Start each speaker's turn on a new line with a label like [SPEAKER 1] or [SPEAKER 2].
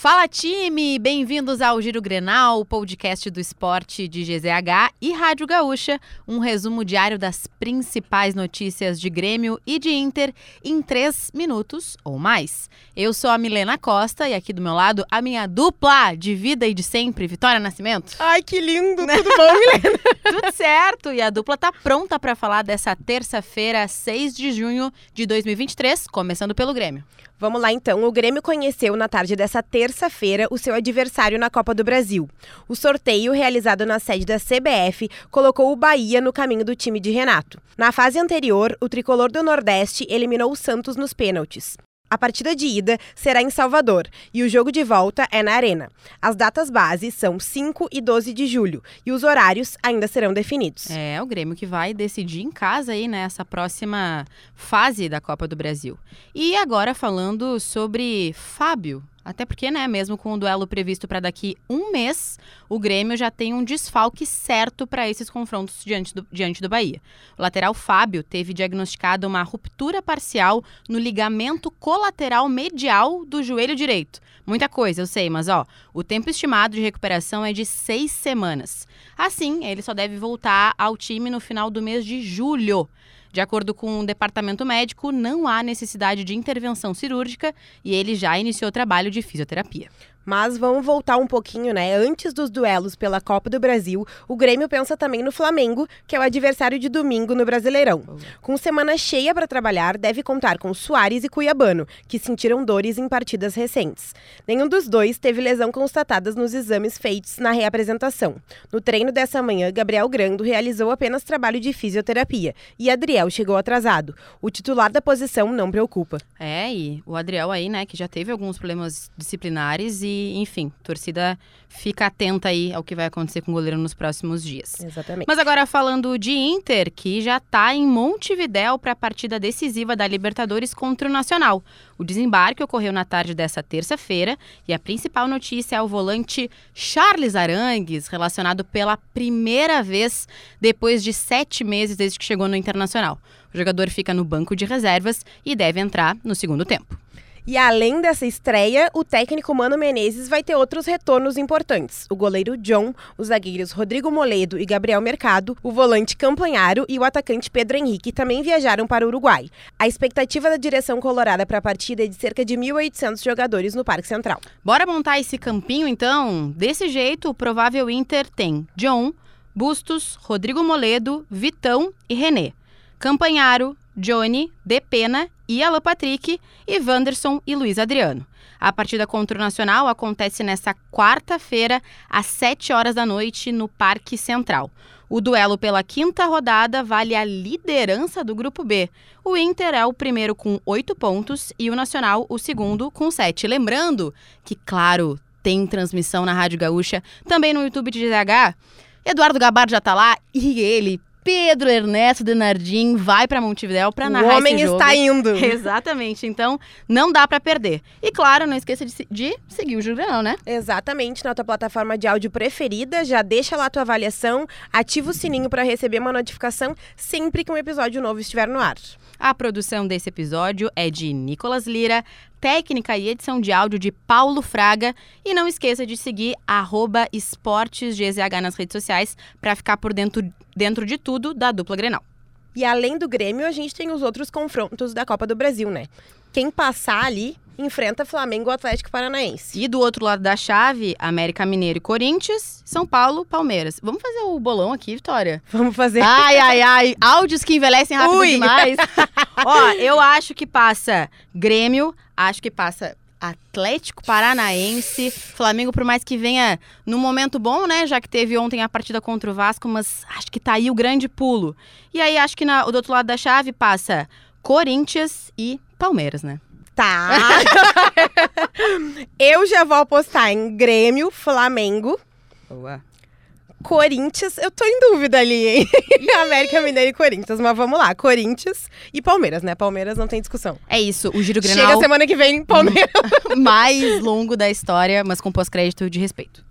[SPEAKER 1] Fala time, bem-vindos ao Giro Grenal, podcast do esporte de GZH e Rádio Gaúcha, um resumo diário das principais notícias de Grêmio e de Inter em três minutos ou mais. Eu sou a Milena Costa e aqui do meu lado a minha dupla de vida e de sempre, Vitória Nascimento.
[SPEAKER 2] Ai, que lindo! Tudo bom, Milena?
[SPEAKER 1] Tudo certo! E a dupla tá pronta para falar dessa terça-feira, 6 de junho de 2023, começando pelo Grêmio.
[SPEAKER 2] Vamos lá então. O Grêmio conheceu na tarde dessa terça-feira o seu adversário na Copa do Brasil. O sorteio, realizado na sede da CBF, colocou o Bahia no caminho do time de Renato. Na fase anterior, o tricolor do Nordeste eliminou o Santos nos pênaltis. A partida de ida será em Salvador e o jogo de volta é na Arena. As datas base são 5 e 12 de julho e os horários ainda serão definidos.
[SPEAKER 1] É, o Grêmio que vai decidir em casa aí nessa próxima fase da Copa do Brasil. E agora falando sobre Fábio, até porque, né, mesmo com o duelo previsto para daqui um mês, o Grêmio já tem um desfalque certo para esses confrontos diante do, diante do Bahia. O lateral Fábio teve diagnosticado uma ruptura parcial no ligamento colateral medial do joelho direito. Muita coisa, eu sei, mas ó, o tempo estimado de recuperação é de seis semanas. Assim, ele só deve voltar ao time no final do mês de julho. De acordo com o departamento médico, não há necessidade de intervenção cirúrgica e ele já iniciou trabalho de fisioterapia.
[SPEAKER 2] Mas vamos voltar um pouquinho, né? Antes dos duelos pela Copa do Brasil, o Grêmio pensa também no Flamengo, que é o adversário de domingo no Brasileirão. Com semana cheia para trabalhar, deve contar com Soares e Cuiabano, que sentiram dores em partidas recentes. Nenhum dos dois teve lesão constatadas nos exames feitos na reapresentação. No treino dessa manhã, Gabriel Grando realizou apenas trabalho de fisioterapia e Adriel chegou atrasado. O titular da posição não preocupa.
[SPEAKER 1] É, e o Adriel aí, né, que já teve alguns problemas disciplinares e enfim, torcida fica atenta aí ao que vai acontecer com o goleiro nos próximos dias.
[SPEAKER 2] Exatamente.
[SPEAKER 1] Mas agora falando de Inter, que já está em Montevidéu para a partida decisiva da Libertadores contra o Nacional. O desembarque ocorreu na tarde dessa terça-feira e a principal notícia é o volante Charles Arangues, relacionado pela primeira vez depois de sete meses desde que chegou no Internacional. O jogador fica no banco de reservas e deve entrar no segundo tempo.
[SPEAKER 2] E além dessa estreia, o técnico Mano Menezes vai ter outros retornos importantes. O goleiro John, os zagueiros Rodrigo Moledo e Gabriel Mercado, o volante Campanharo e o atacante Pedro Henrique também viajaram para o Uruguai. A expectativa da direção colorada para a partida é de cerca de 1.800 jogadores no Parque Central.
[SPEAKER 1] Bora montar esse campinho então? Desse jeito, o provável Inter tem John, Bustos, Rodrigo Moledo, Vitão e René. Campanharo, Johnny, Depena e Alan Patrick, e Wanderson e Luiz Adriano. A partida contra o Nacional acontece nesta quarta-feira, às 7 horas da noite, no Parque Central. O duelo pela quinta rodada vale a liderança do Grupo B. O Inter é o primeiro com oito pontos e o Nacional o segundo com sete. Lembrando que, claro, tem transmissão na Rádio Gaúcha, também no YouTube de GZH. Eduardo Gabardo já tá lá e ele Pedro Ernesto Denardim vai para Montevidéu para narrar
[SPEAKER 2] O homem
[SPEAKER 1] esse jogo.
[SPEAKER 2] está indo.
[SPEAKER 1] Exatamente. Então, não dá para perder. E claro, não esqueça de, de seguir o Julião, né?
[SPEAKER 2] Exatamente, na tua plataforma de áudio preferida, já deixa lá a tua avaliação, ativa o sininho para receber uma notificação sempre que um episódio novo estiver no ar.
[SPEAKER 1] A produção desse episódio é de Nicolas Lira, técnica e edição de áudio de Paulo Fraga. E não esqueça de seguir esportesgzh nas redes sociais para ficar por dentro, dentro de tudo da dupla Grenal.
[SPEAKER 2] E além do Grêmio, a gente tem os outros confrontos da Copa do Brasil, né? Quem passar ali enfrenta Flamengo Atlético Paranaense.
[SPEAKER 1] E do outro lado da chave, América Mineiro e Corinthians, São Paulo, Palmeiras. Vamos fazer o bolão aqui, Vitória?
[SPEAKER 2] Vamos fazer.
[SPEAKER 1] Ai, ai, ai. Áudios que envelhecem rápido
[SPEAKER 2] Ui.
[SPEAKER 1] demais. Ó, eu acho que passa Grêmio, acho que passa Atlético Paranaense, Flamengo, por mais que venha num momento bom, né? Já que teve ontem a partida contra o Vasco, mas acho que tá aí o grande pulo. E aí acho que na, do outro lado da chave passa Corinthians e Palmeiras, né?
[SPEAKER 2] Tá. Eu já vou apostar em Grêmio, Flamengo,
[SPEAKER 1] Boa.
[SPEAKER 2] Corinthians. Eu tô em dúvida ali, hein? América Mineiro e Corinthians. Mas vamos lá, Corinthians e Palmeiras, né? Palmeiras não tem discussão.
[SPEAKER 1] É isso, o Giro
[SPEAKER 2] Chega
[SPEAKER 1] Grenal
[SPEAKER 2] semana que vem, Palmeiras.
[SPEAKER 1] mais longo da história, mas com pós-crédito de respeito.